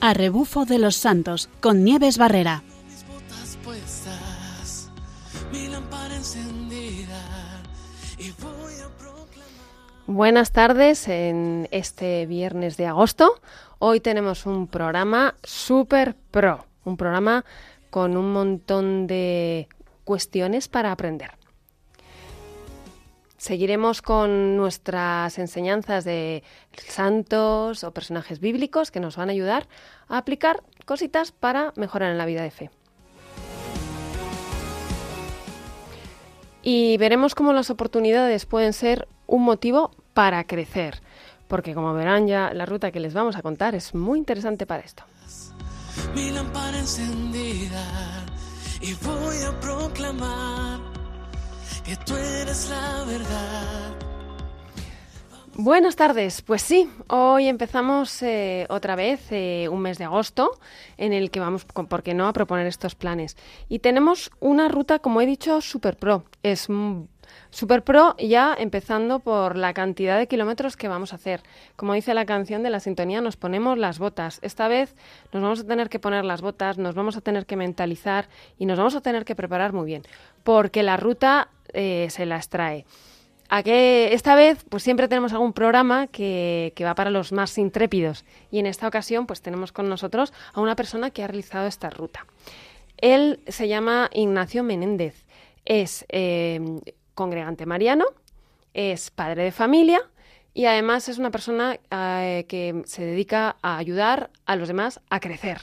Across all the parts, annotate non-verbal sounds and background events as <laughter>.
a Rebufo de los Santos con Nieves Barrera. Buenas tardes en este viernes de agosto. Hoy tenemos un programa super pro, un programa con un montón de cuestiones para aprender. Seguiremos con nuestras enseñanzas de santos o personajes bíblicos que nos van a ayudar a aplicar cositas para mejorar en la vida de fe. Y veremos cómo las oportunidades pueden ser un motivo para crecer, porque como verán ya la ruta que les vamos a contar es muy interesante para esto. Mi lámpara encendida y voy a proclamar que tú eres la verdad. Buenas tardes, pues sí, hoy empezamos eh, otra vez eh, un mes de agosto en el que vamos, ¿por qué no?, a proponer estos planes. Y tenemos una ruta, como he dicho, super pro. Es Super Pro ya empezando por la cantidad de kilómetros que vamos a hacer. Como dice la canción de la sintonía, nos ponemos las botas. Esta vez nos vamos a tener que poner las botas, nos vamos a tener que mentalizar y nos vamos a tener que preparar muy bien, porque la ruta eh, se las trae. A que esta vez, pues siempre tenemos algún programa que, va para los más intrépidos. Y en esta ocasión, pues tenemos con nosotros a una persona que ha realizado esta ruta. Él se llama Ignacio Menéndez. Es eh, congregante mariano, es padre de familia y además es una persona eh, que se dedica a ayudar a los demás a crecer.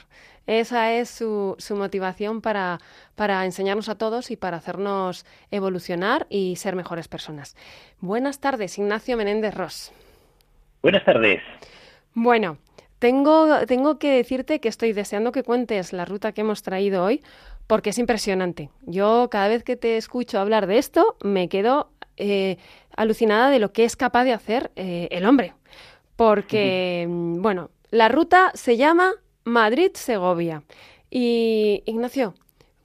Esa es su, su motivación para, para, enseñarnos a todos y para hacernos evolucionar y ser mejores personas. Buenas tardes, Ignacio Menéndez Ross. Buenas tardes. Bueno, tengo, tengo que decirte que estoy deseando que cuentes la ruta que hemos traído hoy, porque es impresionante. Yo cada vez que te escucho hablar de esto, me quedo eh, alucinada de lo que es capaz de hacer eh, el hombre. Porque, bueno, la ruta se llama Madrid-Segovia. Y, Ignacio,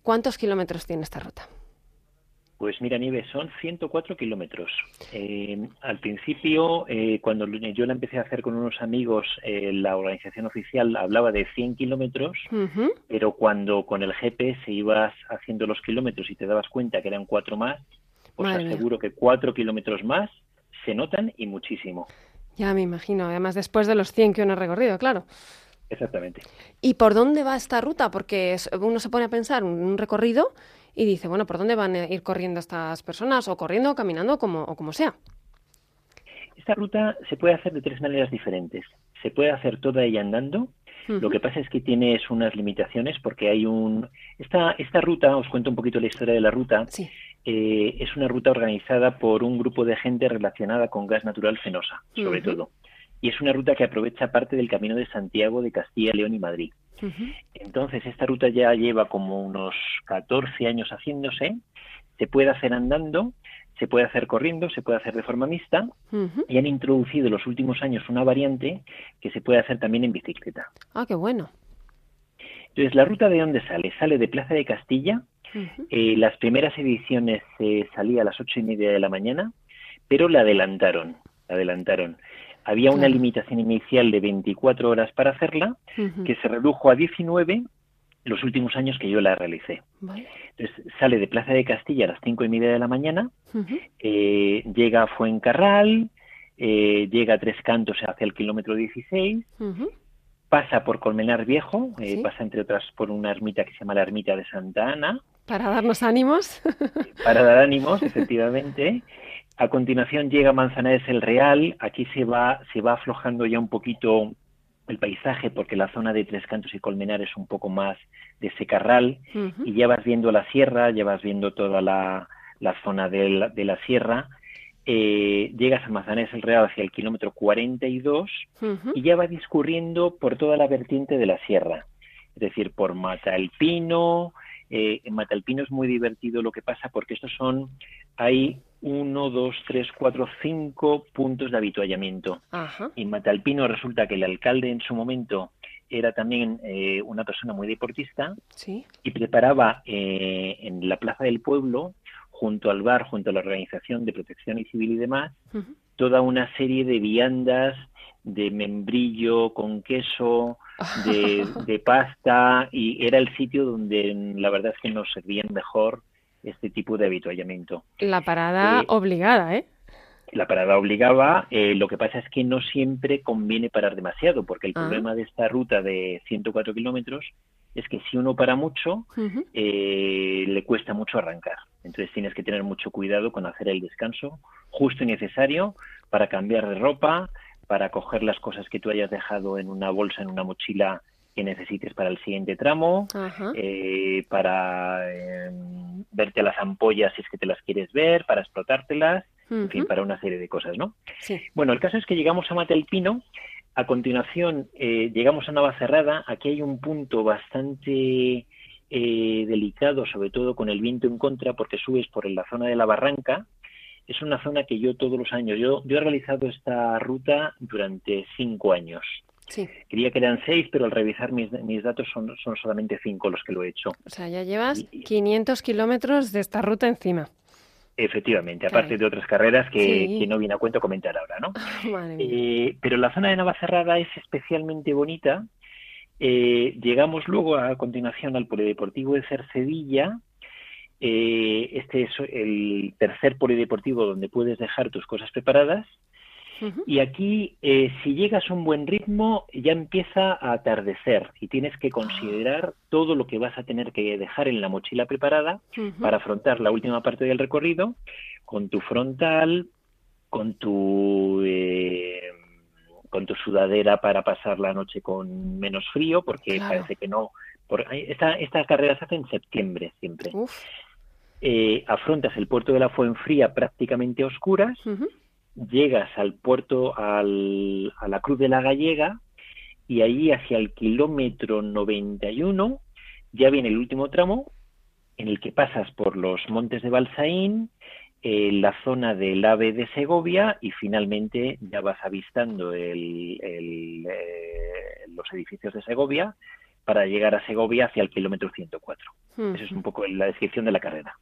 ¿cuántos kilómetros tiene esta ruta? Pues mira, Nieves, son 104 kilómetros. Eh, al principio, eh, cuando yo la empecé a hacer con unos amigos, eh, la organización oficial hablaba de 100 kilómetros, pero cuando con el GPS ibas haciendo los kilómetros y te dabas cuenta que eran cuatro más, pues aseguro que cuatro kilómetros más se notan y muchísimo. Ya me imagino, además después de los 100 que uno ha recorrido, claro. Exactamente. ¿Y por dónde va esta ruta? Porque uno se pone a pensar un recorrido y dice, bueno, ¿por dónde van a ir corriendo estas personas? O corriendo, o caminando, como, o como sea. Esta ruta se puede hacer de tres maneras diferentes. Se puede hacer toda ella andando. Lo que pasa es que tienes unas limitaciones porque hay un... Esta, esta ruta, os cuento un poquito la historia de la ruta, eh, es una ruta organizada por un grupo de gente relacionada con gas natural fenosa, sobre todo. Y es una ruta que aprovecha parte del camino de Santiago de Castilla, León y Madrid. Entonces, esta ruta ya lleva como unos 14 años haciéndose. Se puede hacer andando, se puede hacer corriendo, se puede hacer de forma mixta y han introducido en los últimos años una variante que se puede hacer también en bicicleta. Ah, qué bueno. Entonces, ¿la ruta de dónde sale? Sale de Plaza de Castilla. Eh, las primeras ediciones se salía a las ocho y media de la mañana, pero la adelantaron. La adelantaron. Había una limitación inicial de 24 horas para hacerla, que se redujo a 19 los últimos años que yo la realicé. Entonces, sale de Plaza de Castilla a las cinco y media de la mañana, eh, llega a Fuencarral, eh, llega a Tres Cantos hacia el kilómetro 16, pasa por Colmenar Viejo, eh, pasa entre otras por una ermita que se llama la Ermita de Santa Ana. Para darnos ánimos. para dar ánimos, <laughs> efectivamente. A continuación llega Manzanares el Real, aquí se va, se va aflojando ya un poquito el paisaje porque la zona de Tres Cantos y Colmenar es un poco más de secarral y ya vas viendo la sierra, ya vas viendo toda la, zona de la, de la sierra. Eh, llegas a Manzanares el Real hacia el kilómetro 42 y ya va discurriendo por toda la vertiente de la sierra, es decir, por Mata el Pino. Eh, en Mata el Pino es muy divertido lo que pasa porque estos son, hay uno, dos, tres, cuatro, cinco puntos de habituallamiento. Y En Matalpino resulta que el alcalde en su momento era también eh, una persona muy deportista y preparaba eh, en la plaza del pueblo, junto al bar, junto a la organización de protección y civil y demás, toda una serie de viandas, de membrillo con queso, <laughs> de, pasta, y era el sitio donde la verdad es que nos servían mejor este tipo de habituallamiento. La parada eh, obligada, ¿eh? La parada obligaba, eh, lo que pasa es que no siempre conviene parar demasiado, porque el ah. problema de esta ruta de 104 kilómetros es que si uno para mucho, eh, le cuesta mucho arrancar. Entonces tienes que tener mucho cuidado con hacer el descanso justo y necesario para cambiar de ropa, para coger las cosas que tú hayas dejado en una bolsa, en una mochila que necesites para el siguiente tramo, eh, para em, verte las ampollas si es que te las quieres ver, para explotártelas, en fin, para una serie de cosas, ¿no? Bueno, el caso es que llegamos a Matelpino, a continuación eh, llegamos a Navacerrada, aquí hay un punto bastante eh, delicado, sobre todo con el viento en contra, porque subes por la zona de la barranca, es una zona que yo todos los años, yo, yo he realizado esta ruta durante cinco años. Sí. Quería que eran seis, pero al revisar mis, mis datos son, son solamente cinco los que lo he hecho. O sea, ya llevas 500 kilómetros de esta ruta encima. Efectivamente, aparte de otras carreras que, no viene a cuento comentar ahora, ¿no? <laughs> Eh, pero la zona de Navacerrada es especialmente bonita. Eh, llegamos luego a continuación al Polideportivo de Cercedilla, eh, este es el tercer polideportivo donde puedes dejar tus cosas preparadas. Y aquí, eh, si llegas a un buen ritmo, ya empieza a atardecer y tienes que considerar todo lo que vas a tener que dejar en la mochila preparada para afrontar la última parte del recorrido con tu frontal, con tu eh, con tu sudadera para pasar la noche con menos frío, porque parece que no. Por, esta, esta carrera se hace en septiembre siempre. Eh, afrontas el puerto de la Fuenfría prácticamente oscuras, llegas al puerto, al, a la Cruz de la Gallega, y ahí hacia el kilómetro 91 ya viene el último tramo, en el que pasas por los montes de Balsaín, eh, la zona del AVE de Segovia y finalmente ya vas avistando el, eh, los edificios de Segovia para llegar a Segovia hacia el kilómetro 104. Esa es un poco la descripción de la carrera.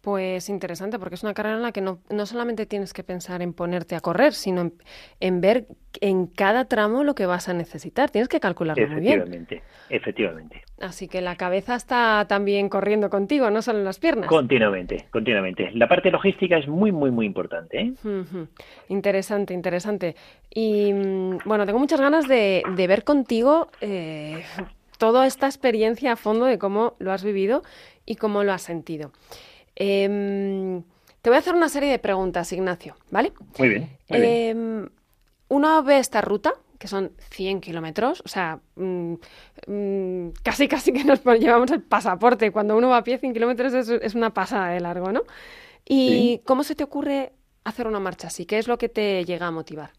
Pues interesante, porque es una carrera en la que no, no solamente tienes que pensar en ponerte a correr, sino en, ver en cada tramo lo que vas a necesitar. Tienes que calcularlo muy bien. Efectivamente, efectivamente. Así que la cabeza está también corriendo contigo, no solo las piernas. Continuamente, continuamente. La parte logística es muy, muy, muy importante. ¿eh? Interesante, interesante. Y mm, bueno, tengo muchas ganas de, de ver contigo eh, toda esta experiencia a fondo de cómo lo has vivido y cómo lo has sentido. Em, te voy a hacer una serie de preguntas, Ignacio, ¿vale? Muy bien. Em, uno ve esta ruta, que son 100 kilómetros, o sea, mm, mm, casi casi que nos llevamos el pasaporte. Cuando uno va a pie 100 kilómetros es, una pasada de largo, ¿no? ¿Y cómo se te ocurre hacer una marcha así? ¿Qué es lo que te llega a motivar?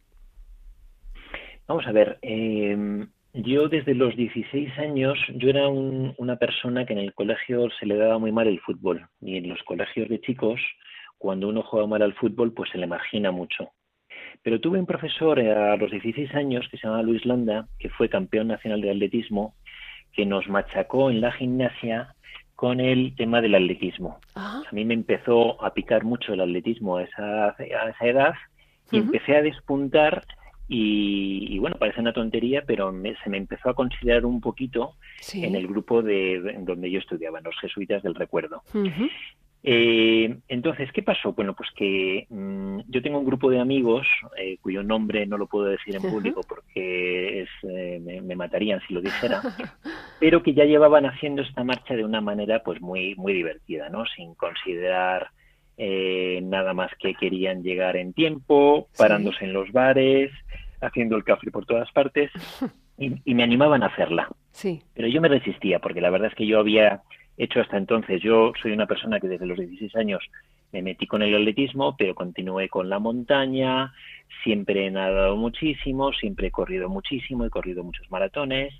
Vamos a ver, eh, yo desde los 16 años, yo era una persona que en el colegio se le daba muy mal el fútbol. Y en los colegios de chicos, cuando uno juega mal al fútbol, pues se le margina mucho. Pero tuve un profesor a los 16 años que se llamaba Luis Landa, que fue campeón nacional de atletismo, que nos machacó en la gimnasia con el tema del atletismo. A mí me empezó a picar mucho el atletismo a esa, a esa edad y empecé a despuntar y, bueno, parece una tontería, pero se me empezó a considerar un poquito en el grupo de, donde yo estudiaba, en los jesuitas del recuerdo. Eh, entonces, ¿qué pasó? Bueno, pues que mm, yo tengo un grupo de amigos eh, cuyo nombre no lo puedo decir en público porque eh, me, matarían si lo dijera, <laughs> pero que ya llevaban haciendo esta marcha de una manera pues muy muy divertida, ¿no? Sin considerar nada más que querían llegar en tiempo, parándose en los bares, haciendo el café por todas partes <laughs> y, me animaban a hacerla. Sí. Pero yo me resistía porque la verdad es que yo había hecho hasta entonces, yo soy una persona que desde los 16 años me metí con el atletismo, pero continué con la montaña, siempre he nadado muchísimo, siempre he corrido muchísimo, he corrido muchos maratones,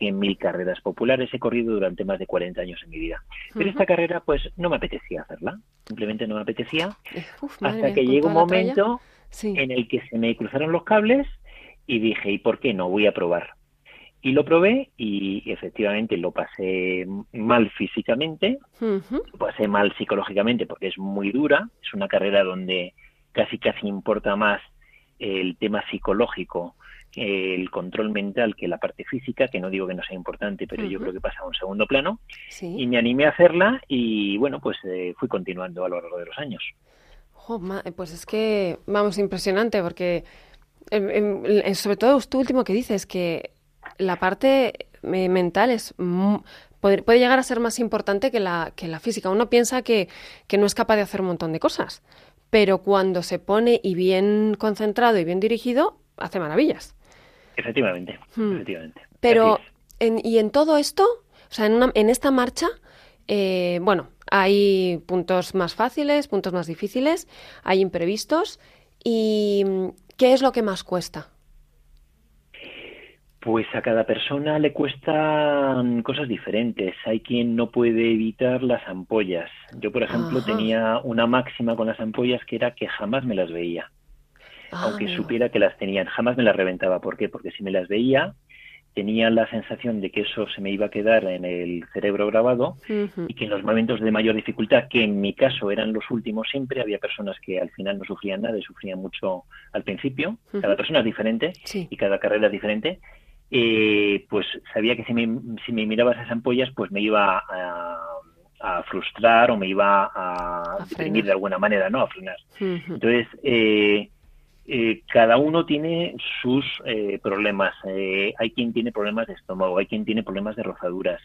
100.000 carreras populares, he corrido durante más de 40 años en mi vida. Pero esta carrera pues no me apetecía hacerla, simplemente no me apetecía, hasta que llegó un momento en el que se me cruzaron los cables y dije, ¿y por qué no? Voy a probar. Y lo probé y efectivamente lo pasé mal físicamente, lo pasé mal psicológicamente porque es muy dura, es una carrera donde casi casi importa más el tema psicológico el control mental que la parte física, que no digo que no sea importante, pero yo creo que pasa a un segundo plano. Y me animé a hacerla y bueno, pues eh, fui continuando a lo largo de los años. Pues es que, vamos, impresionante, porque sobre todo esto último que dices, que la parte eh, mental es puede, llegar a ser más importante que la, que la física. Uno piensa que, que no es capaz de hacer un montón de cosas, pero cuando se pone y bien concentrado y bien dirigido, hace maravillas. Efectivamente, hmm. efectivamente. Pero, y en todo esto, o sea, en, una, en esta marcha, eh, bueno, hay puntos más fáciles, puntos más difíciles, hay imprevistos. ¿Y qué es lo que más cuesta? Pues a cada persona le cuestan cosas diferentes. Hay quien no puede evitar las ampollas. Yo, por ejemplo, tenía una máxima con las ampollas que era que jamás me las veía. aunque ah. supiera que las tenían, jamás me las reventaba. ¿Por qué? Porque si me las veía, tenía la sensación de que eso se me iba a quedar en el cerebro grabado y que en los momentos de mayor dificultad, que en mi caso eran los últimos siempre, había personas que al final no sufrían nada y sufrían mucho al principio. Cada persona es diferente y cada carrera es diferente eh, pues sabía que si me, si me miraba esas ampollas, pues me iba a, frustrar o me iba a, deprimir de alguna manera, ¿no? A frenar. Entonces, eh, eh, cada uno tiene sus eh, problemas. hay quien tiene problemas de estómago, hay quien tiene problemas de rozaduras,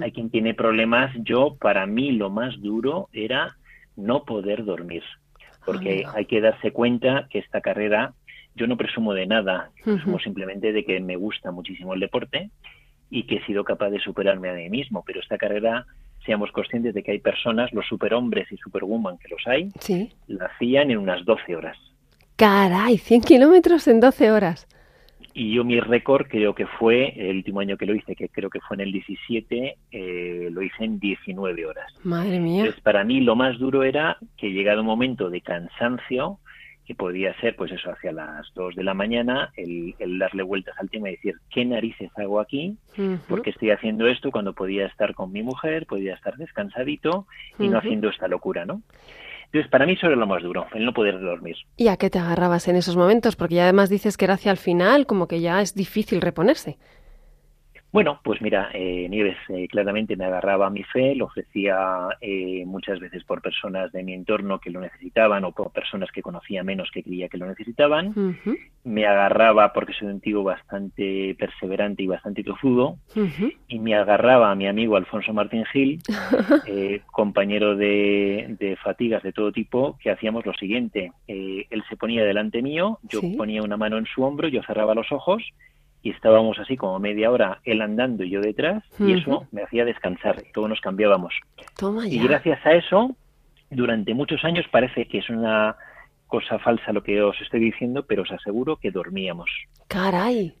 hay quien tiene problemas. Yo, para mí, lo más duro era no poder dormir, porque hay que darse cuenta que esta carrera yo no presumo de nada, presumo simplemente de que me gusta muchísimo el deporte y que he sido capaz de superarme a mí mismo. Pero esta carrera, seamos conscientes de que hay personas, los superhombres y superwoman que los hay, la hacían en unas 12 horas. Caray, 100 kilómetros en 12 horas. Y yo mi récord creo que fue, el último año que lo hice, que creo que fue en el 17, eh, lo hice en 19 horas. Madre mía. Entonces, para mí lo más duro era que llegado un momento de cansancio, que podía ser, pues eso, hacia las 2 de la mañana, el, darle vueltas al tema y decir, ¿qué narices hago aquí? porque estoy haciendo esto cuando podía estar con mi mujer, podía estar descansadito y no haciendo esta locura, ¿no? Entonces, para mí eso era lo más duro, el no poder dormir. ¿Y a qué te agarrabas en esos momentos? Porque ya además dices que era hacia el final, como que ya es difícil reponerse. Bueno, pues mira, eh, Nieves eh, claramente me agarraba a mi fe, lo ofrecía eh, muchas veces por personas de mi entorno que lo necesitaban o por personas que conocía menos que creía que lo necesitaban. Me agarraba porque soy un tío bastante perseverante y bastante tozudo. Y me agarraba a mi amigo Alfonso Martín Gil, <laughs> compañero de, de, fatigas de todo tipo, que hacíamos lo siguiente. él se ponía delante mío, yo ponía una mano en su hombro, yo cerraba los ojos y estábamos así como media hora él andando y yo detrás y eso me hacía descansar, todos nos cambiábamos. Y gracias a eso, durante muchos años parece que es una cosa falsa lo que os estoy diciendo, pero os aseguro que dormíamos. Caray,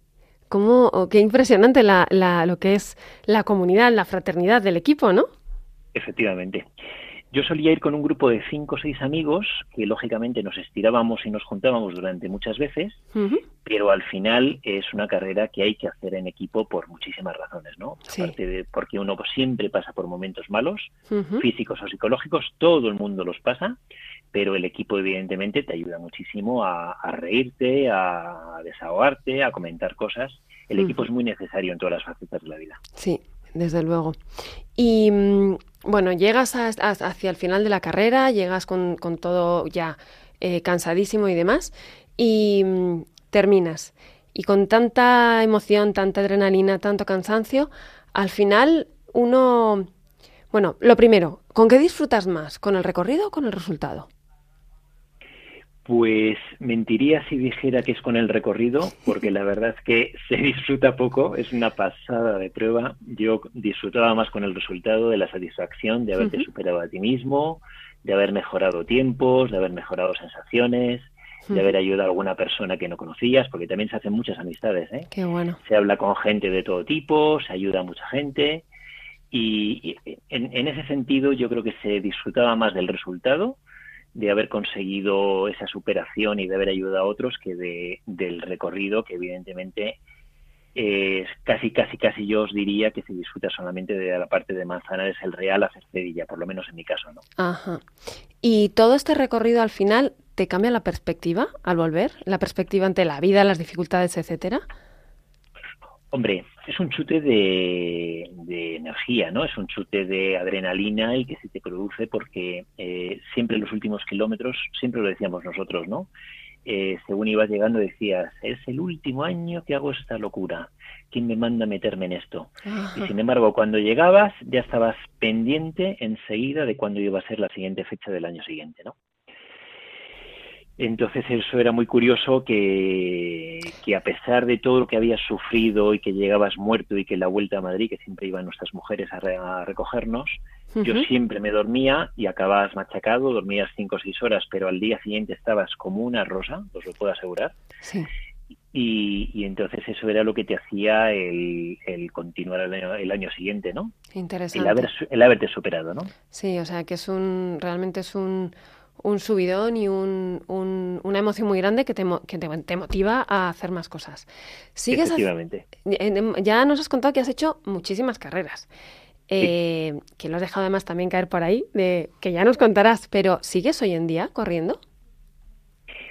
cómo, oh, qué impresionante la, la, lo que es la comunidad, la fraternidad del equipo, ¿no? Efectivamente. Yo solía ir con un grupo de cinco o seis amigos que lógicamente nos estirábamos y nos juntábamos durante muchas veces, pero al final es una carrera que hay que hacer en equipo por muchísimas razones, ¿no? Aparte de porque uno siempre pasa por momentos malos, físicos o psicológicos, todo el mundo los pasa, pero el equipo evidentemente te ayuda muchísimo a, reírte, a desahogarte, a comentar cosas. El equipo es muy necesario en todas las facetas de la vida. Sí, desde luego. Y mm, bueno, llegas hacia el final de la carrera, llegas con, todo ya eh, cansadísimo y demás, y mm, terminas. Y con tanta emoción, tanta adrenalina, tanto cansancio, al final uno... Bueno, lo primero, ¿con qué disfrutas más? ¿Con el recorrido o con el resultado? Pues mentiría si dijera que es con el recorrido, porque la verdad es que <laughs> se disfruta poco, es una pasada de prueba. Yo disfrutaba más con el resultado de la satisfacción de haberte superado a ti mismo, de haber mejorado tiempos, de haber mejorado sensaciones, de haber ayudado a alguna persona que no conocías, porque también se hacen muchas amistades. ¿eh? Qué bueno. Se habla con gente de todo tipo, se ayuda a mucha gente. Y, en, en ese sentido yo creo que se disfrutaba más del resultado de haber conseguido esa superación y de haber ayudado a otros que de, del recorrido que evidentemente es casi, casi, casi yo os diría que se disfruta solamente de la parte de Manzanares el Real a Cercedilla, por lo menos en mi caso, ¿no? Ajá. Y todo este recorrido al final te cambia la perspectiva al volver? ¿La perspectiva ante la vida, las dificultades, etcétera? Hombre, es un chute de, energía, ¿no? Es un chute de adrenalina y que se te produce porque eh, siempre en los últimos kilómetros, siempre lo decíamos nosotros, ¿no? Eh, según ibas llegando decías, es el último año que hago esta locura, ¿quién me manda a meterme en esto? Y <laughs> sin embargo, cuando llegabas ya estabas pendiente enseguida de cuándo iba a ser la siguiente fecha del año siguiente, ¿no? Entonces eso era muy curioso que, que, a pesar de todo lo que habías sufrido y que llegabas muerto y que la vuelta a Madrid, que siempre iban nuestras mujeres a, recogernos, yo siempre me dormía y acababas machacado, dormías cinco o seis horas, pero al día siguiente estabas como una rosa, os lo puedo asegurar. Sí. Y, y, entonces eso era lo que te hacía el, el continuar el año, el año, siguiente, ¿no? Interesante. El, haber, el haberte superado, ¿no? Sí, o sea que es un, realmente es un un subidón y un, una emoción muy grande que, te, que te, motiva a hacer más cosas. ¿Sigues Efectivamente. ya nos has contado que has hecho muchísimas carreras. Eh, que lo has dejado además también caer por ahí, de que ya nos contarás, pero ¿sigues hoy en día corriendo?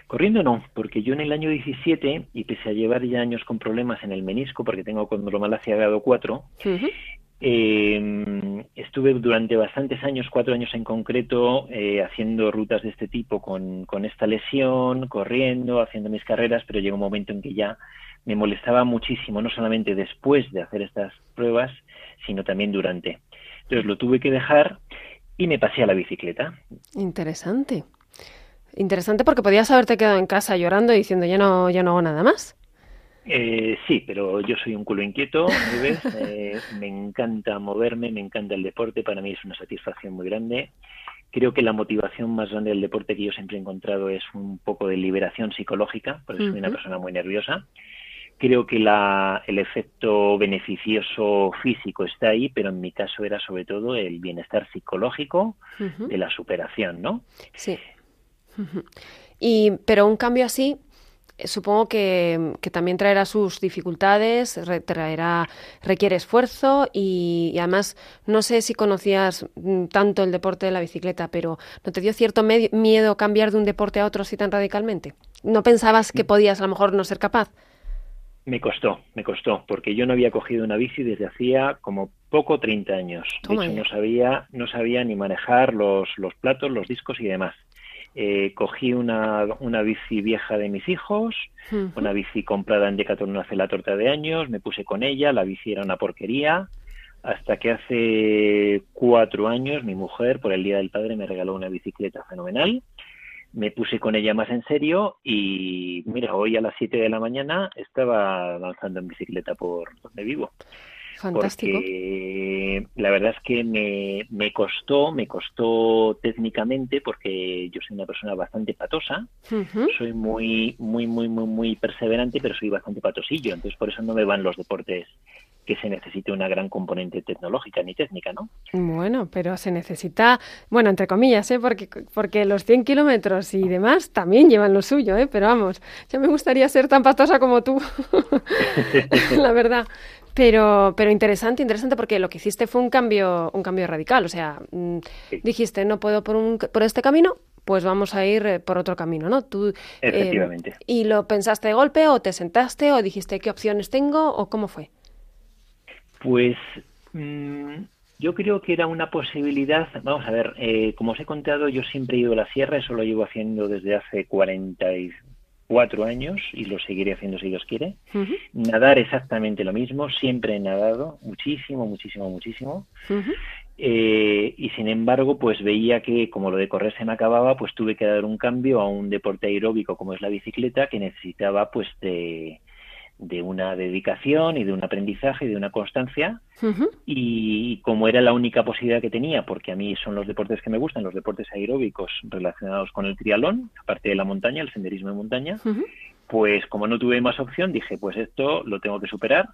Corriendo no, porque yo en el año 17, y pese a llevar ya años con problemas en el menisco, porque tengo condromalacia grado 4, eh, estuve durante bastantes años, cuatro años en concreto, eh, haciendo rutas de este tipo con, esta lesión, corriendo, haciendo mis carreras, pero llegó un momento en que ya me molestaba muchísimo, no solamente después de hacer estas pruebas, sino también durante. Entonces lo tuve que dejar y me pasé a la bicicleta. Interesante. Interesante porque podías haberte quedado en casa llorando y diciendo ya no, ya no hago nada más. Eh, sí, pero yo soy un culo inquieto, <laughs> eh, me encanta moverme, me encanta el deporte, para mí es una satisfacción muy grande. Creo que la motivación más grande del deporte que yo siempre he encontrado es un poco de liberación psicológica, porque soy una persona muy nerviosa. Creo que la, el efecto beneficioso físico está ahí, pero en mi caso era sobre todo el bienestar psicológico de la superación, ¿no? Sí. <laughs> Y, pero un cambio así, supongo que, también traerá sus dificultades, traerá, requiere esfuerzo y, además no sé si conocías mm, tanto el deporte de la bicicleta, pero ¿no te dio cierto miedo cambiar de un deporte a otro así tan radicalmente? ¿No pensabas que mm. podías a lo mejor no ser capaz? Me costó, me costó, porque yo no había cogido una bici desde hacía como poco 30 años. de hecho, no sabía, no sabía ni manejar los, los platos, los discos y demás. Eh, cogí una, una, bici vieja de mis hijos, una bici comprada en Decathlon hace la torta de años, me puse con ella, la bici era una porquería, hasta que hace cuatro años mi mujer, por el Día del Padre, me regaló una bicicleta fenomenal, me puse con ella más en serio y mira, hoy a las 7 de la mañana estaba avanzando en bicicleta por donde vivo. Fantástico. Porque la verdad es que me, me costó, me costó técnicamente porque yo soy una persona bastante patosa, soy muy, muy, muy, muy, muy perseverante, pero soy bastante patosillo, entonces por eso no me van los deportes que se necesite una gran componente tecnológica ni técnica, ¿no? Bueno, pero se necesita, bueno, entre comillas, ¿eh? porque, porque los 100 kilómetros y demás también llevan lo suyo, ¿eh? pero vamos, ya me gustaría ser tan patosa como tú, <laughs> la verdad. Pero, pero interesante, interesante porque lo que hiciste fue un cambio, un cambio radical. O sea, mm, dijiste no puedo por un, por este camino, pues vamos a ir eh, por otro camino, ¿no? Tú, eh, Efectivamente. ¿Y lo pensaste de golpe o te sentaste o dijiste qué opciones tengo o cómo fue? Pues mm, yo creo que era una posibilidad. Vamos a ver, eh, como os he contado, yo siempre he ido a la sierra, eso lo llevo haciendo desde hace 40 y cuatro años y lo seguiré haciendo si Dios quiere. Nadar exactamente lo mismo, siempre he nadado muchísimo, muchísimo, muchísimo. Eh, y sin embargo, pues veía que como lo de correr se me acababa, pues tuve que dar un cambio a un deporte aeróbico como es la bicicleta, que necesitaba pues de, de una dedicación y de un aprendizaje y de una constancia. Y como era la única posibilidad que tenía, porque a mí son los deportes que me gustan, los deportes aeróbicos relacionados con el trialón, aparte de la montaña, el senderismo de montaña, pues como no tuve más opción, dije, pues esto lo tengo que superar.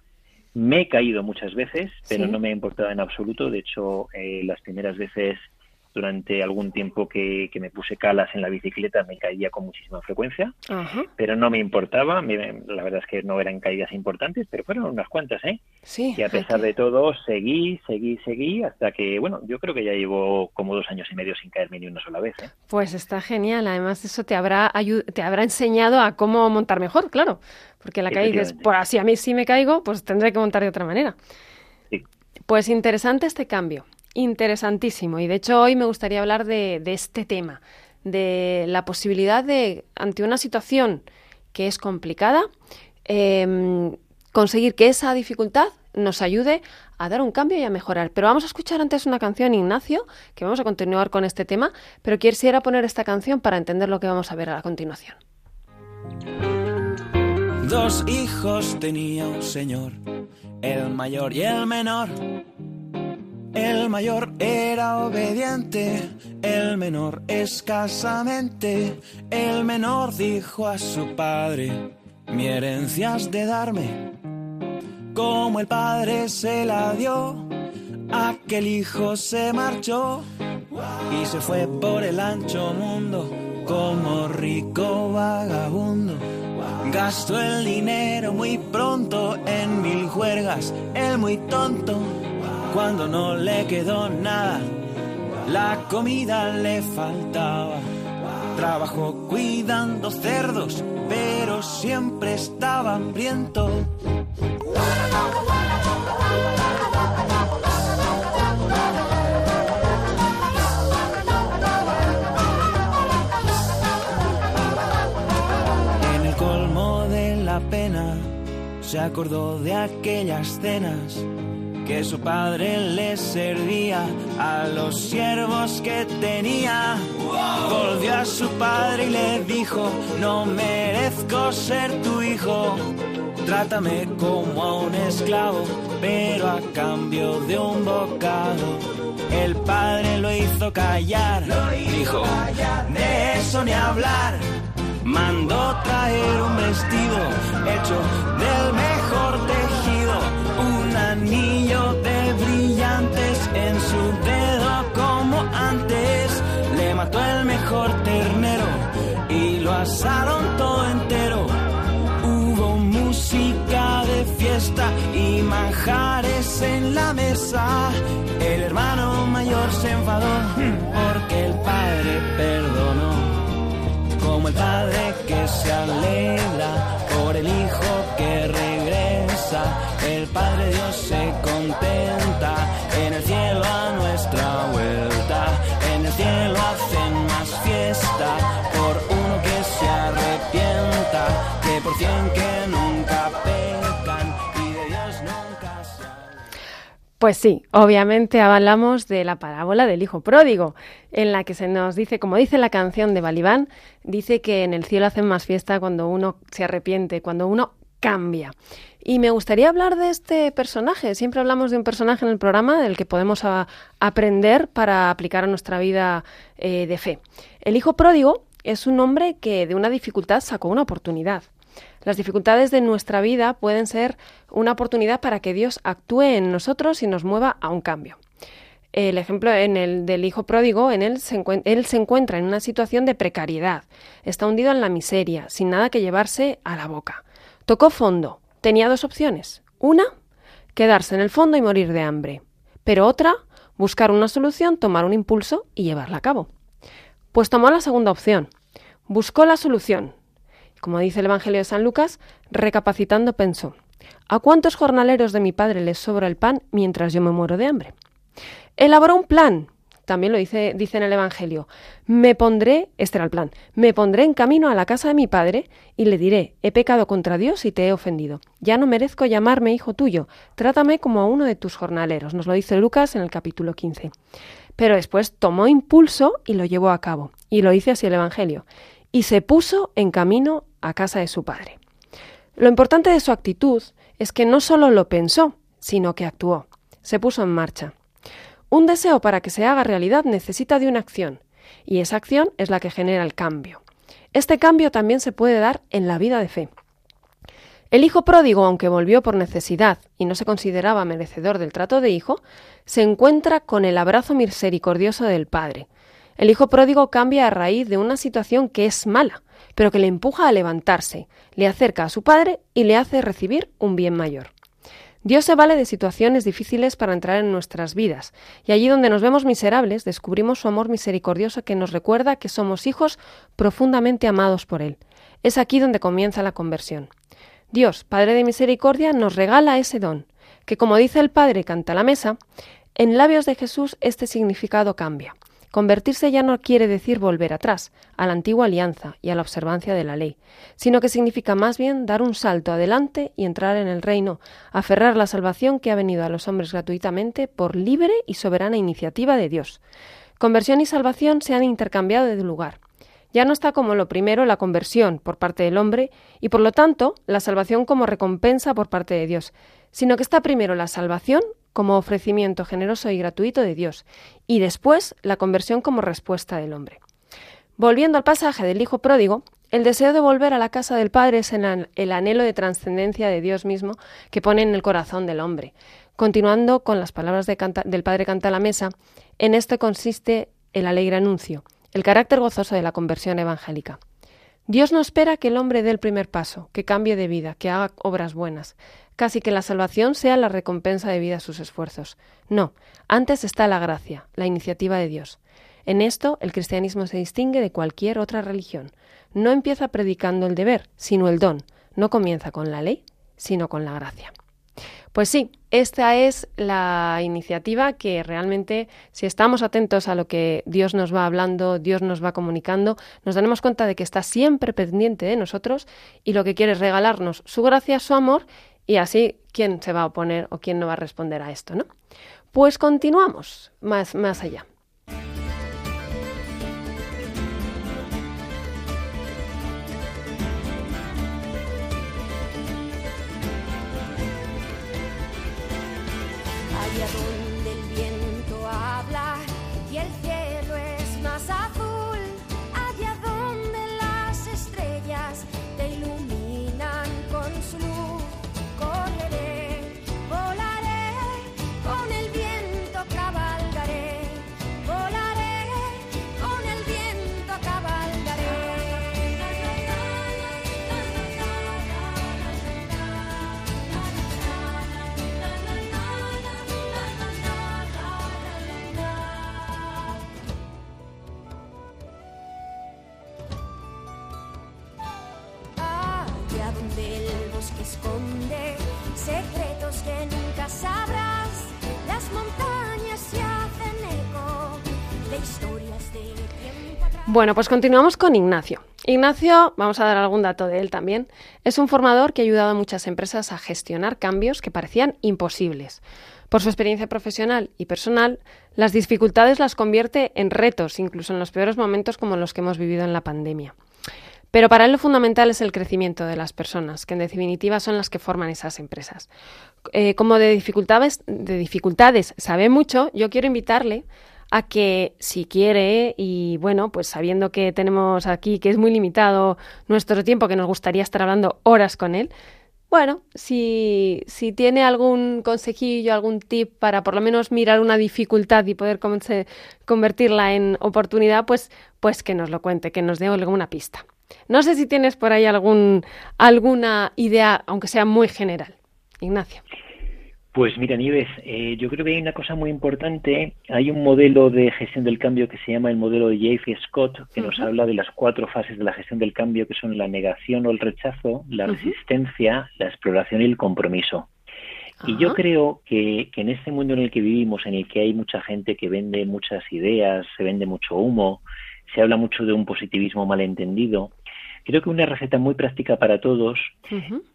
Me he caído muchas veces, pero no me ha importado en absoluto. De hecho, eh, las primeras veces durante algún tiempo que, me puse calas en la bicicleta, me caía con muchísima frecuencia, pero no me importaba, la verdad es que no eran caídas importantes, pero fueron unas cuantas, ¿eh? Sí. Y a pesar de todo, seguí, seguí, seguí, hasta que, bueno, yo creo que ya llevo como dos años y medio sin caerme ni una sola vez, ¿eh? Pues está genial, además eso te habrá, te habrá enseñado a cómo montar mejor, claro, porque la caída dices, pues así a mí sí me caigo, pues tendré que montar de otra manera. Sí. Pues interesante este cambio. Interesantísimo. Y de hecho hoy me gustaría hablar de, este tema, de la posibilidad de, ante una situación que es complicada, em, conseguir que esa dificultad nos ayude a dar un cambio y a mejorar. Pero vamos a escuchar antes una canción, Ignacio, que vamos a continuar con este tema, pero quisiera poner esta canción para entender lo que vamos a ver a continuación. Dos hijos tenía un señor, el mayor y el menor. El mayor era obediente, el menor escasamente. El menor dijo a su padre, mi herencia has de darme. Como el padre se la dio, aquel hijo se marchó y se fue por el ancho mundo como rico vagabundo. Gastó el dinero muy pronto en mil juergas, el muy tonto cuando no le quedó nada, la comida le faltaba. Trabajó cuidando cerdos, pero siempre estaba hambriento. En el colmo de la pena, se acordó de aquellas cenas que su padre le servía a los siervos que tenía. Volvió a su padre y le dijo, no merezco ser tu hijo, trátame como a un esclavo, pero a cambio de un bocado. El padre lo hizo callar, dijo, de eso ni hablar. Mandó traer un vestido hecho del mejor tejido, y lo asaron todo entero. Hubo música de fiesta y manjares en la mesa. El hermano mayor se enfadó porque el padre perdonó como el padre que se alegra por el hijo pues sí, obviamente hablamos de la parábola del hijo pródigo, en la que se nos dice, como dice la canción de Balibán, dice que en el cielo hacen más fiesta cuando uno se arrepiente, cuando uno cambia. Y me gustaría hablar de este personaje. Siempre hablamos de un personaje en el programa del que podemos aprender para aplicar a nuestra vida eh, de fe. El hijo pródigo es un hombre que de una dificultad sacó una oportunidad. Las dificultades de nuestra vida pueden ser una oportunidad para que Dios actúe en nosotros y nos mueva a un cambio. El ejemplo en el del hijo pródigo, en él se, él se encuentra en una situación de precariedad, está hundido en la miseria, sin nada que llevarse a la boca. Tocó fondo, tenía dos opciones. Una, quedarse en el fondo y morir de hambre. Pero otra, buscar una solución, tomar un impulso y llevarla a cabo. Pues tomó la segunda opción. Buscó la solución, como dice el Evangelio de San Lucas, recapacitando pensó, ¿a cuántos jornaleros de mi padre les sobra el pan mientras yo me muero de hambre? Elaboró un plan, también lo dice, dice en el Evangelio, me pondré, este era el plan, me pondré en camino a la casa de mi padre y le diré, he pecado contra Dios y te he ofendido. Ya no merezco llamarme hijo tuyo, trátame como a uno de tus jornaleros, nos lo dice Lucas en el capítulo 15. Pero después tomó impulso y lo llevó a cabo, y lo dice así el Evangelio, y se puso en camino a casa de su padre. Lo importante de su actitud es que no solo lo pensó, sino que actuó, se puso en marcha. Un deseo para que se haga realidad necesita de una acción, y esa acción es la que genera el cambio. Este cambio también se puede dar en la vida de fe. El hijo pródigo, aunque volvió por necesidad y no se consideraba merecedor del trato de hijo, se encuentra con el abrazo misericordioso del Padre. El hijo pródigo cambia a raíz de una situación que es mala, pero que le empuja a levantarse, le acerca a su Padre y le hace recibir un bien mayor. Dios se vale de situaciones difíciles para entrar en nuestras vidas, y allí donde nos vemos miserables descubrimos su amor misericordioso que nos recuerda que somos hijos profundamente amados por Él. Es aquí donde comienza la conversión. Dios, Padre de Misericordia, nos regala ese don, que como dice el Padre canta la mesa, en labios de Jesús este significado cambia. Convertirse ya no quiere decir volver atrás, a la antigua alianza y a la observancia de la ley, sino que significa más bien dar un salto adelante y entrar en el reino, aferrar la salvación que ha venido a los hombres gratuitamente por libre y soberana iniciativa de Dios. Conversión y salvación se han intercambiado de lugar. Ya no está como lo primero la conversión por parte del hombre y por lo tanto la salvación como recompensa por parte de Dios, sino que está primero la salvación como ofrecimiento generoso y gratuito de Dios, y después la conversión como respuesta del hombre. Volviendo al pasaje del Hijo pródigo, el deseo de volver a la casa del Padre es el anhelo de trascendencia de Dios mismo que pone en el corazón del hombre. Continuando con las palabras del Padre Canta la Mesa, en esto consiste el alegre anuncio, el carácter gozoso de la conversión evangélica. Dios no espera que el hombre dé el primer paso, que cambie de vida, que haga obras buenas, casi que la salvación sea la recompensa debida a sus esfuerzos. No, antes está la gracia, la iniciativa de Dios. En esto el cristianismo se distingue de cualquier otra religión. No empieza predicando el deber, sino el don. No comienza con la ley, sino con la gracia. Pues sí, esta es la iniciativa que realmente, si estamos atentos a lo que Dios nos va hablando, Dios nos va comunicando, nos daremos cuenta de que está siempre pendiente de nosotros y lo que quiere es regalarnos su gracia, su amor y así, ¿quién se va a oponer o quién no va a responder a esto, no? Pues continuamos más, más allá. Bueno, pues continuamos con Ignacio. Ignacio, vamos a dar algún dato de él también, es un formador que ha ayudado a muchas empresas a gestionar cambios que parecían imposibles. Por su experiencia profesional y personal, las dificultades las convierte en retos, incluso en los peores momentos como los que hemos vivido en la pandemia. Pero para él lo fundamental es el crecimiento de las personas, que en definitiva son las que forman esas empresas. Eh, como de dificultades, de dificultades sabe mucho, yo quiero invitarle a que si quiere y bueno, pues sabiendo que tenemos aquí que es muy limitado nuestro tiempo, que nos gustaría estar hablando horas con él, bueno, si, si tiene algún consejillo, algún tip para por lo menos mirar una dificultad y poder convertirla en oportunidad, pues, pues que nos lo cuente, que nos dé alguna pista. No sé si tienes por ahí algún, alguna idea, aunque sea muy general. Ignacio. Pues mira, Nieves, eh, yo creo que hay una cosa muy importante. Hay un modelo de gestión del cambio que se llama el modelo de J.F. Scott, que nos habla de las cuatro fases de la gestión del cambio, que son la negación o el rechazo, la resistencia, la exploración y el compromiso. Y yo creo que, que, en este mundo en el que vivimos, en el que hay mucha gente que vende muchas ideas, se vende mucho humo, se habla mucho de un positivismo malentendido, Creo que una receta muy práctica para todos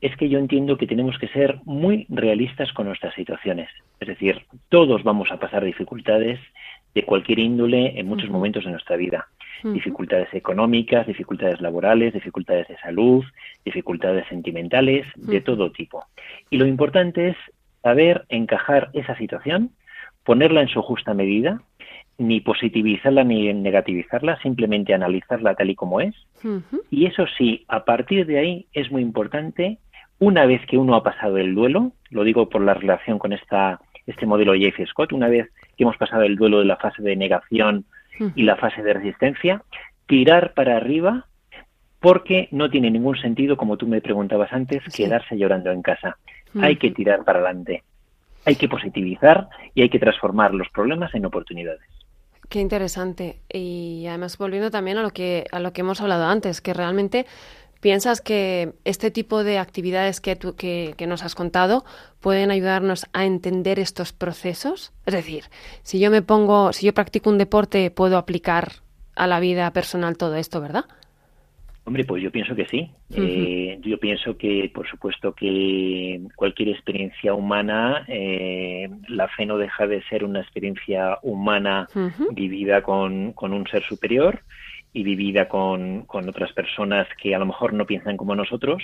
es que yo entiendo que tenemos que ser muy realistas con nuestras situaciones. Es decir, todos vamos a pasar dificultades de cualquier índole en muchos momentos de nuestra vida. Dificultades económicas, dificultades laborales, dificultades de salud, dificultades sentimentales, de todo tipo. Y lo importante es saber encajar esa situación, ponerla en su justa medida, ni positivizarla ni negativizarla, simplemente analizarla tal y como es. Y eso sí, a partir de ahí es muy importante Una vez que uno ha pasado el duelo, lo digo por la relación con esta, este modelo J.F. Scott, una vez que hemos pasado el duelo de la fase de negación y la fase de resistencia, tirar para arriba porque no tiene ningún sentido, como tú me preguntabas antes, quedarse llorando en casa. Hay que tirar para adelante, hay que positivizar y hay que transformar los problemas en oportunidades. Qué interesante. Y además volviendo también a lo que a lo que hemos hablado antes, que realmente piensas que este tipo de actividades que, tú, que, que nos has contado pueden ayudarnos a entender estos procesos. Es decir, si yo me pongo, si yo practico un deporte, puedo aplicar a la vida personal todo esto, ¿verdad? Hombre, pues yo pienso que sí. eh, yo pienso que, por supuesto, que cualquier experiencia humana, eh, la fe no deja de ser una experiencia humana uh -huh. vivida con, con, un ser superior y vivida con, con, otras personas que a lo mejor no piensan como nosotros.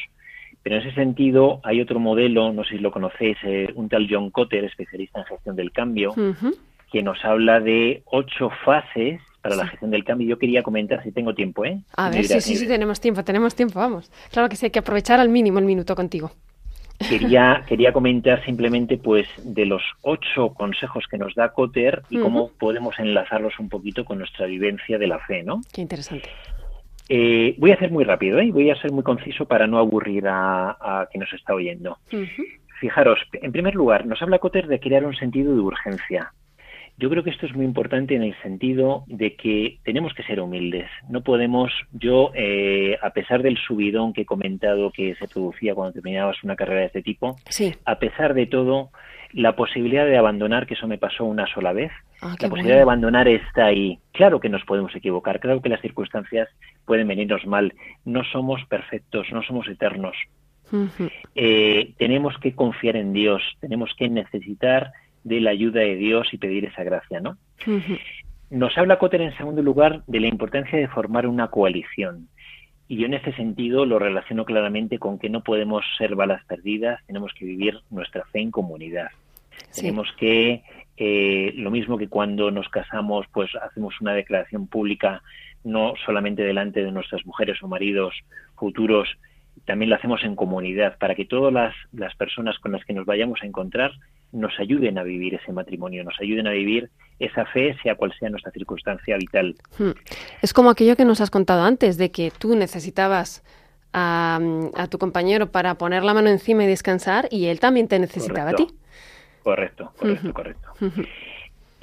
Pero en ese sentido hay otro modelo, no sé si lo conocéis, eh, un tal John Cotter, especialista en gestión del cambio, uh -huh. que nos habla de ocho fases para sí. la gestión del cambio. Yo quería comentar si tengo tiempo, ¿eh? A ver, sí, sí, sí, tenemos tiempo, tenemos tiempo, vamos. Claro que sí, hay que aprovechar al mínimo el minuto contigo. Quería, <laughs> quería comentar simplemente, pues, de los ocho consejos que nos da Cotter y uh -huh. cómo podemos enlazarlos un poquito con nuestra vivencia de la fe, ¿no? Qué interesante. Eh, voy a hacer muy rápido, ¿eh? Voy a ser muy conciso para no aburrir a, a quien nos está oyendo. Uh -huh. Fijaros, en primer lugar, nos habla Cotter de crear un sentido de urgencia. Yo creo que esto es muy importante en el sentido de que tenemos que ser humildes. No podemos, yo, eh, a pesar del subidón que he comentado que se producía cuando terminabas una carrera de este tipo, sí. a pesar de todo, la posibilidad de abandonar, que eso me pasó una sola vez, ah, la posibilidad bueno. de abandonar está ahí. Claro que nos podemos equivocar, claro que las circunstancias pueden venirnos mal. No somos perfectos, no somos eternos. Uh -huh. eh, tenemos que confiar en Dios, tenemos que necesitar de la ayuda de Dios y pedir esa gracia, ¿no? Uh -huh. Nos habla Cotter en segundo lugar de la importancia de formar una coalición. Y yo en ese sentido lo relaciono claramente con que no podemos ser balas perdidas, tenemos que vivir nuestra fe en comunidad. Sí. Tenemos que, eh, lo mismo que cuando nos casamos, pues hacemos una declaración pública, no solamente delante de nuestras mujeres o maridos futuros, también lo hacemos en comunidad, para que todas las, las personas con las que nos vayamos a encontrar nos ayuden a vivir ese matrimonio, nos ayuden a vivir esa fe, sea cual sea nuestra circunstancia vital. Hmm. Es como aquello que nos has contado antes, de que tú necesitabas a, a tu compañero para poner la mano encima y descansar, y él también te necesitaba correcto. a ti. Correcto, correcto, uh -huh. correcto. Uh -huh.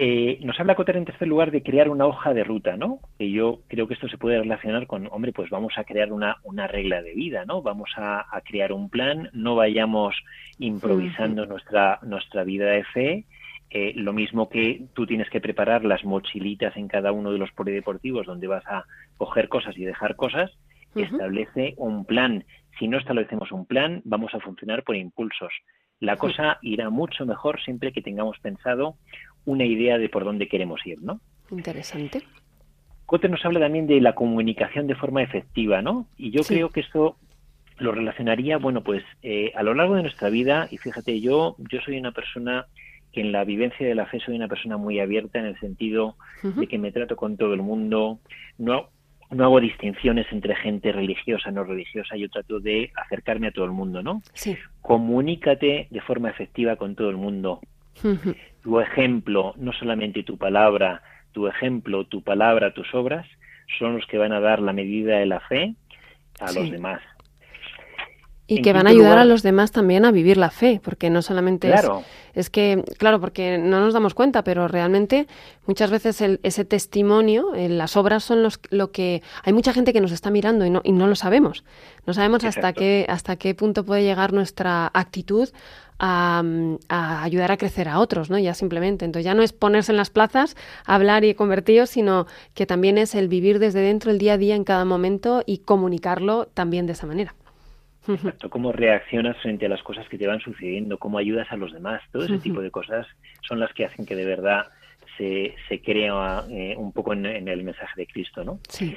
Eh, nos habla Cotter en tercer lugar de crear una hoja de ruta, ¿no? Que yo creo que esto se puede relacionar con, hombre, pues vamos a crear una, una regla de vida, ¿no? Vamos a, a crear un plan, no vayamos improvisando nuestra, nuestra vida de fe. Eh, lo mismo que tú tienes que preparar las mochilitas en cada uno de los polideportivos donde vas a coger cosas y dejar cosas, uh -huh. establece un plan. Si no establecemos un plan, vamos a funcionar por impulsos. La cosa irá mucho mejor siempre que tengamos pensado una idea de por dónde queremos ir, ¿no? Interesante. Cotter nos habla también de la comunicación de forma efectiva, ¿no? Y yo sí. creo que esto lo relacionaría, bueno, pues eh, a lo largo de nuestra vida, y fíjate, yo, yo soy una persona que en la vivencia de la fe soy una persona muy abierta en el sentido uh -huh. de que me trato con todo el mundo, no, no hago distinciones entre gente religiosa, no religiosa, yo trato de acercarme a todo el mundo, ¿no? Sí. Comunícate de forma efectiva con todo el mundo. Uh -huh. Tu ejemplo, no solamente tu palabra, tu ejemplo, tu palabra, tus obras, son los que van a dar la medida de la fe a sí. los demás. Y que van a ayudar lugar? a los demás también a vivir la fe, porque no solamente claro. es, es, que, claro, porque no nos damos cuenta, pero realmente muchas veces el, ese testimonio, las obras son los, lo que... Hay mucha gente que nos está mirando y no, y no lo sabemos. No sabemos hasta qué, hasta qué punto puede llegar nuestra actitud a, a, ayudar a crecer a otros, ¿no? Ya simplemente. Entonces ya no es ponerse en las plazas, hablar y convertiros, sino que también es el vivir desde dentro el día a día en cada momento y comunicarlo también de esa manera. Exacto, cómo reaccionas frente a las cosas que te van sucediendo, cómo ayudas a los demás, todo ese tipo de cosas son las que hacen que de verdad se, se crea eh, un poco en, en, el mensaje de Cristo, ¿no? Sí.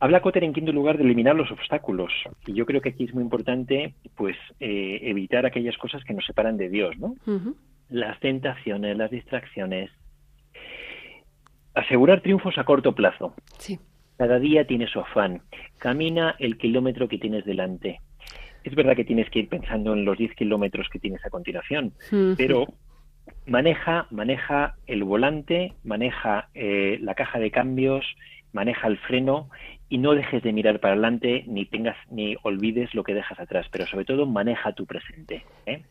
Habla Cotter en quinto lugar de eliminar los obstáculos y yo creo que aquí es muy importante pues eh, evitar aquellas cosas que nos separan de Dios, ¿no? Uh -huh. Las tentaciones, las distracciones. Asegurar triunfos a corto plazo. Sí. Cada día tiene su afán. Camina el kilómetro que tienes delante Es verdad que tienes que ir pensando en los 10 kilómetros que tienes a continuación, pero maneja, maneja el volante, maneja eh, la caja de cambios, maneja el freno y no dejes de mirar para adelante ni tengas ni olvides lo que dejas atrás, pero sobre todo maneja tu presente. ¿eh?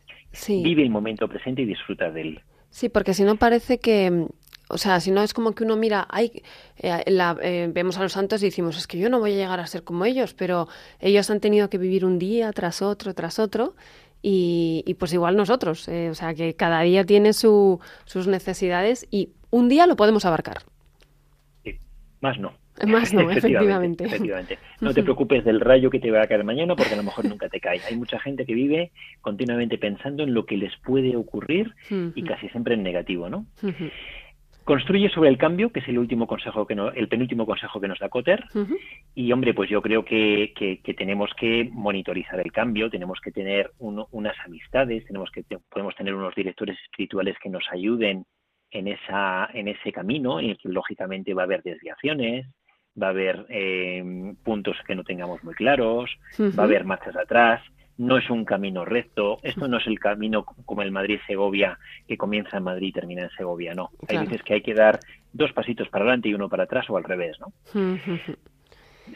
Vive el momento presente y disfruta de él. Sí, porque si no parece que, o sea, si no es como que uno mira, hay, eh, eh, vemos a los santos y decimos, es que yo no voy a llegar a ser como ellos, pero ellos han tenido que vivir un día tras otro, tras otro, y, y pues igual nosotros, o sea, que cada día tiene su, sus necesidades y un día lo podemos abarcar. Sí, más no. <laughs> Más no, efectivamente, efectivamente. No te <laughs> preocupes del rayo que te va a caer mañana porque a lo mejor nunca te cae. Hay mucha gente que vive continuamente pensando en lo que les puede ocurrir <laughs> y casi siempre en negativo, ¿no? Construye sobre el cambio, que es el último consejo que no, el penúltimo consejo que nos da Cotter. Y hombre, pues yo creo que, que, tenemos que monitorizar el cambio, tenemos que tener unas amistades, tenemos que podemos tener unos directores espirituales que nos ayuden en esa en ese camino, y lógicamente va a haber desviaciones, va a haber eh, puntos que no tengamos muy claros, va a haber marchas atrás, no es un camino recto, esto no es el camino como el Madrid-Segovia que comienza en Madrid y termina en Segovia, no. Hay veces que hay que dar dos pasitos para adelante y uno para atrás o al revés, ¿no?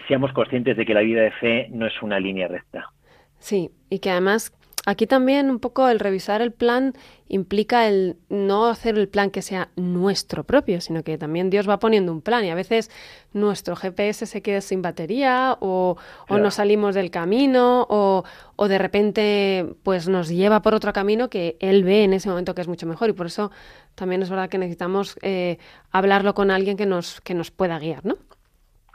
Seamos conscientes de que la vida de fe no es una línea recta. Sí, y que además Aquí también un poco el revisar el plan implica el no hacer el plan que sea nuestro propio, sino que también Dios va poniendo un plan y a veces nuestro GPS se queda sin batería o, o nos salimos del camino o, o, de repente pues nos lleva por otro camino que Él ve en ese momento que es mucho mejor y por eso también es verdad que necesitamos eh, hablarlo con alguien que nos, que nos pueda guiar, ¿no?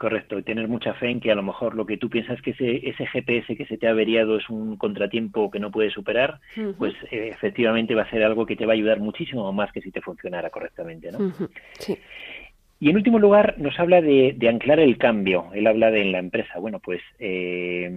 Correcto, y tener mucha fe en que a lo mejor lo que tú piensas que ese, ese GPS que se te ha averiado es un contratiempo que no puedes superar, pues eh, efectivamente va a ser algo que te va a ayudar muchísimo más que si te funcionara correctamente. ¿no? sí. Y en último lugar, nos habla de, anclar el cambio. Él habla de en la empresa. Bueno, pues eh,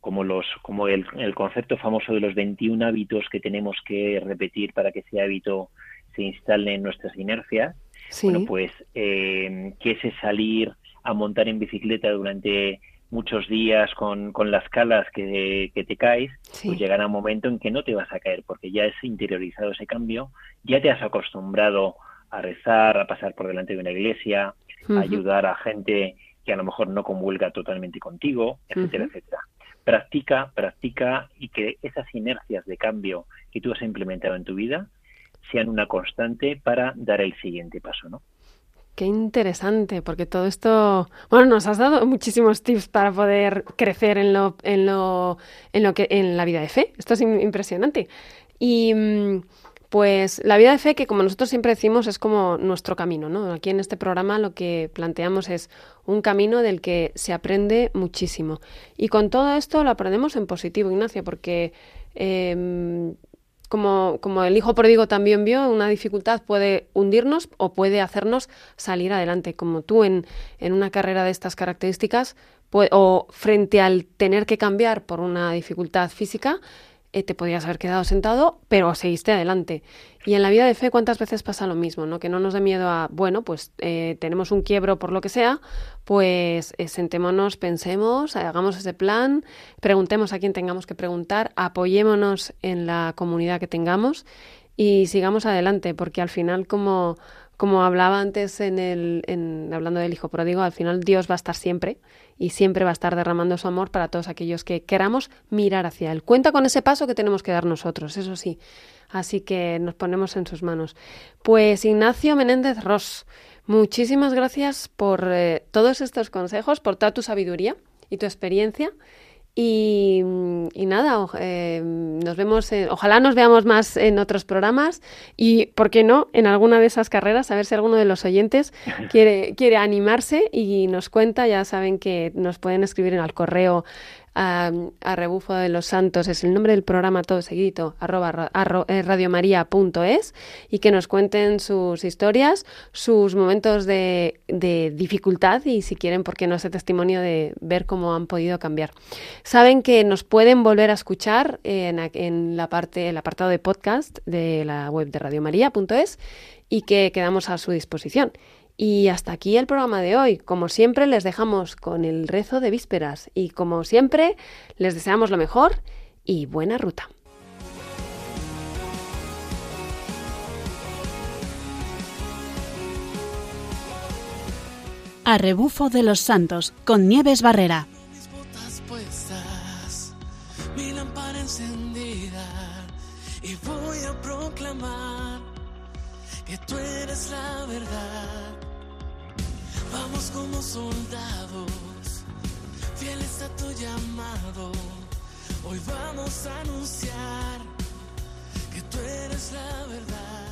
como, los, como el, el, concepto famoso de los 21 hábitos que tenemos que repetir para que ese hábito se instale en nuestras inercias. Bueno, pues eh, que ese salir a montar en bicicleta durante muchos días con, con las calas que, te caes, pues llegará un momento en que no te vas a caer porque ya has interiorizado ese cambio, ya te has acostumbrado a rezar, a pasar por delante de una iglesia, a ayudar a gente que a lo mejor no convulga totalmente contigo, etcétera, etcétera. Practica, practica y que esas inercias de cambio que tú has implementado en tu vida sean una constante para dar el siguiente paso, ¿no? Qué interesante, porque todo esto, bueno, nos has dado muchísimos tips para poder crecer en lo, en lo, en lo que, en la vida de fe. Esto es impresionante. Y mm, pues la vida de fe, que como nosotros siempre decimos, es como nuestro camino, ¿no? Aquí en este programa lo que planteamos es un camino del que se aprende muchísimo. Y con todo esto lo aprendemos en positivo, Ignacia, porque eh, como, como el hijo pródigo también vio, una dificultad puede hundirnos o puede hacernos salir adelante. Como tú en, en una carrera de estas características, o frente al tener que cambiar por una dificultad física, eh, te podías haber quedado sentado, pero seguiste adelante. Y en la vida de fe, ¿cuántas veces pasa lo mismo? ¿no? Que no nos dé miedo a, bueno, pues eh, tenemos un quiebro por lo que sea, pues eh, sentémonos, pensemos, hagamos ese plan, preguntemos a quien tengamos que preguntar, apoyémonos en la comunidad que tengamos y sigamos adelante, porque al final, como, como hablaba antes en el, en, hablando del hijo pródigo, al final Dios va a estar siempre y siempre va a estar derramando su amor para todos aquellos que queramos mirar hacia Él. Cuenta con ese paso que tenemos que dar nosotros, eso sí. Así que nos ponemos en sus manos. Pues Ignacio Menéndez Ross, muchísimas gracias por eh, todos estos consejos, por toda tu sabiduría y tu experiencia. Y, nada, eh, nos vemos, ojalá nos veamos más en otros programas y, ¿por qué no?, en alguna de esas carreras, a ver si alguno de los oyentes <laughs> quiere, quiere animarse y nos cuenta, ya saben que nos pueden escribir en el correo a, Rebufo de los Santos, es el nombre del programa todo seguido, arroba eh, radiomaria.es y que nos cuenten sus historias, sus momentos de, dificultad y si quieren, porque no ese testimonio de ver cómo han podido cambiar. Saben que nos pueden volver a escuchar en, en la parte, el apartado de podcast de la web de radiomaria.es y que quedamos a su disposición. Y hasta aquí el programa de hoy. Como siempre, les dejamos con el rezo de vísperas y como siempre, les deseamos lo mejor y buena ruta. A rebufo de los santos con Nieves Barrera. Mis botas puestas, mi lámpara encendida y voy a proclamar que tú eres la verdad. Vamos como soldados, fieles a tu llamado. Hoy vamos a anunciar que tú eres la verdad.